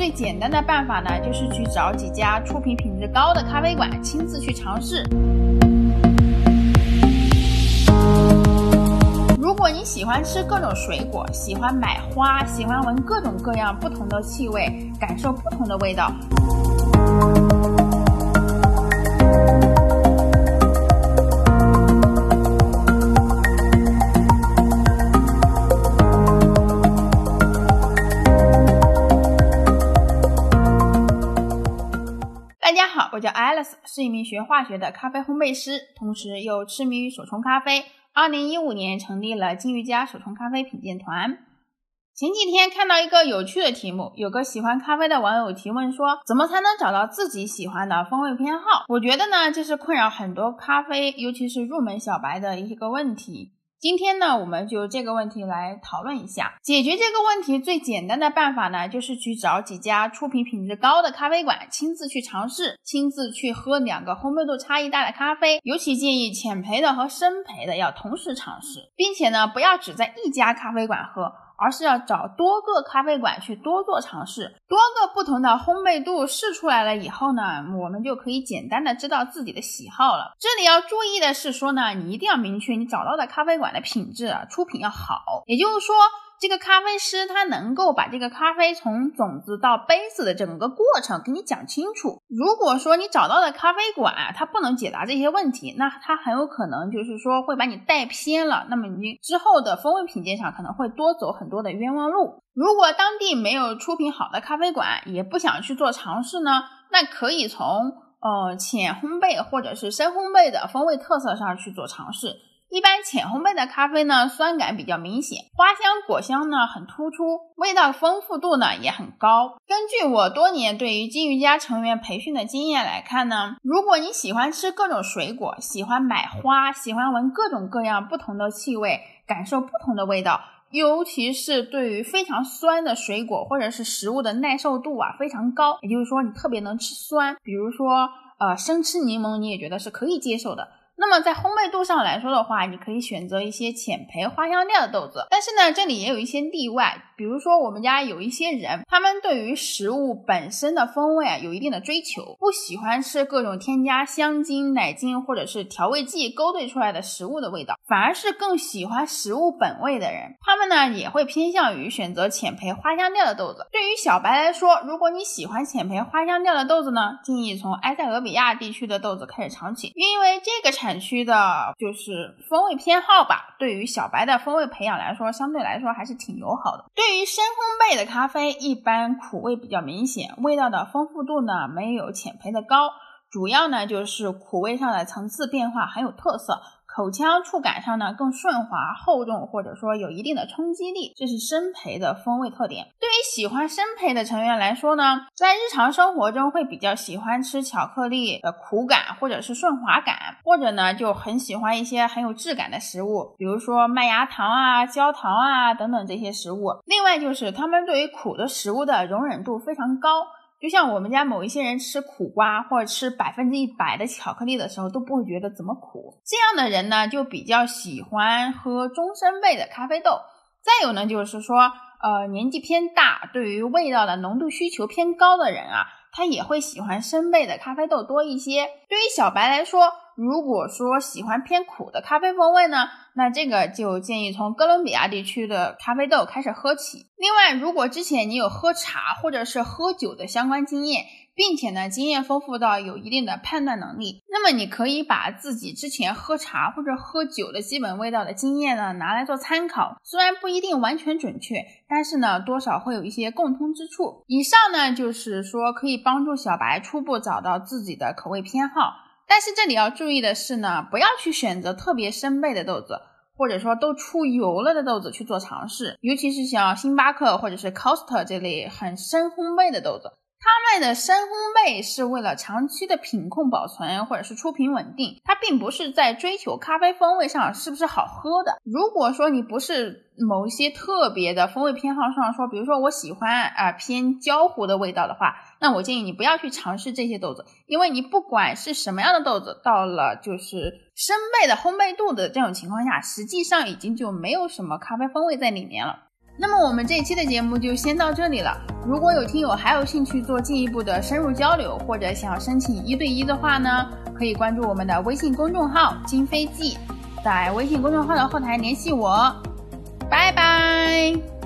最简单的办法呢，就是去找几家出品品质高的咖啡馆，亲自去尝试。如果你喜欢吃各种水果，喜欢买花，喜欢闻各种各样不同的气味，感受不同的味道。Alice，是一名学化学的咖啡烘焙师，同时又痴迷于手冲咖啡。二零一五年成立了金鱼家手冲咖啡品鉴团。前几天看到一个有趣的题目，有个喜欢咖啡的网友提问说：“怎么才能找到自己喜欢的风味偏好？”我觉得呢，这是困扰很多咖啡，尤其是入门小白的一个问题。今天呢，我们就这个问题来讨论一下。解决这个问题最简单的办法呢，就是去找几家出品品质高的咖啡馆，亲自去尝试，亲自去喝两个烘焙度差异大的咖啡。尤其建议浅焙的和深焙的要同时尝试，并且呢，不要只在一家咖啡馆喝。而是要找多个咖啡馆去多做尝试，多个不同的烘焙度试出来了以后呢，我们就可以简单的知道自己的喜好了。这里要注意的是说呢，你一定要明确你找到的咖啡馆的品质啊，出品要好，也就是说。这个咖啡师他能够把这个咖啡从种子到杯子的整个过程给你讲清楚。如果说你找到的咖啡馆他不能解答这些问题，那他很有可能就是说会把你带偏了。那么你之后的风味品鉴上可能会多走很多的冤枉路。如果当地没有出品好的咖啡馆，也不想去做尝试呢，那可以从呃浅烘焙或者是深烘焙的风味特色上去做尝试。一般浅烘焙的咖啡呢，酸感比较明显，花香果香呢很突出，味道丰富度呢也很高。根据我多年对于金鱼家成员培训的经验来看呢，如果你喜欢吃各种水果，喜欢买花，喜欢闻各种各样不同的气味，感受不同的味道，尤其是对于非常酸的水果或者是食物的耐受度啊非常高，也就是说你特别能吃酸，比如说呃生吃柠檬，你也觉得是可以接受的。那么在烘焙度上来说的话，你可以选择一些浅焙花香调的豆子，但是呢，这里也有一些例外。比如说，我们家有一些人，他们对于食物本身的风味啊有一定的追求，不喜欢吃各种添加香精、奶精或者是调味剂勾兑出来的食物的味道，反而是更喜欢食物本味的人，他们呢也会偏向于选择浅焙花香调的豆子。对于小白来说，如果你喜欢浅焙花香调的豆子呢，建议从埃塞俄比亚地区的豆子开始尝起，因为这个产产区的就是风味偏好吧，对于小白的风味培养来说，相对来说还是挺友好的。对于深烘焙的咖啡，一般苦味比较明显，味道的丰富度呢没有浅焙的高，主要呢就是苦味上的层次变化很有特色。口腔触感上呢更顺滑厚重，或者说有一定的冲击力，这是生培的风味特点。对于喜欢生培的成员来说呢，在日常生活中会比较喜欢吃巧克力的苦感或者是顺滑感，或者呢就很喜欢一些很有质感的食物，比如说麦芽糖啊、焦糖啊等等这些食物。另外就是他们对于苦的食物的容忍度非常高。就像我们家某一些人吃苦瓜或者吃百分之一百的巧克力的时候都不会觉得怎么苦，这样的人呢就比较喜欢喝中深味的咖啡豆。再有呢就是说，呃，年纪偏大，对于味道的浓度需求偏高的人啊，他也会喜欢生焙的咖啡豆多一些。对于小白来说，如果说喜欢偏苦的咖啡风味呢，那这个就建议从哥伦比亚地区的咖啡豆开始喝起。另外，如果之前你有喝茶或者是喝酒的相关经验，并且呢经验丰富到有一定的判断能力，那么你可以把自己之前喝茶或者喝酒的基本味道的经验呢拿来做参考。虽然不一定完全准确，但是呢多少会有一些共通之处。以上呢就是说可以帮助小白初步找到自己的口味偏好。但是这里要注意的是呢，不要去选择特别生焙的豆子，或者说都出油了的豆子去做尝试，尤其是像星巴克或者是 Costa 这类很深烘焙的豆子。他们的深烘焙是为了长期的品控保存，或者是出品稳定，它并不是在追求咖啡风味上是不是好喝的。如果说你不是某些特别的风味偏好上说，比如说我喜欢啊偏焦糊的味道的话，那我建议你不要去尝试这些豆子，因为你不管是什么样的豆子，到了就是深焙的烘焙度的这种情况下，实际上已经就没有什么咖啡风味在里面了。那么我们这一期的节目就先到这里了。如果有听友还有兴趣做进一步的深入交流，或者想要申请一对一的话呢，可以关注我们的微信公众号“金飞记”，在微信公众号的后台联系我。拜拜。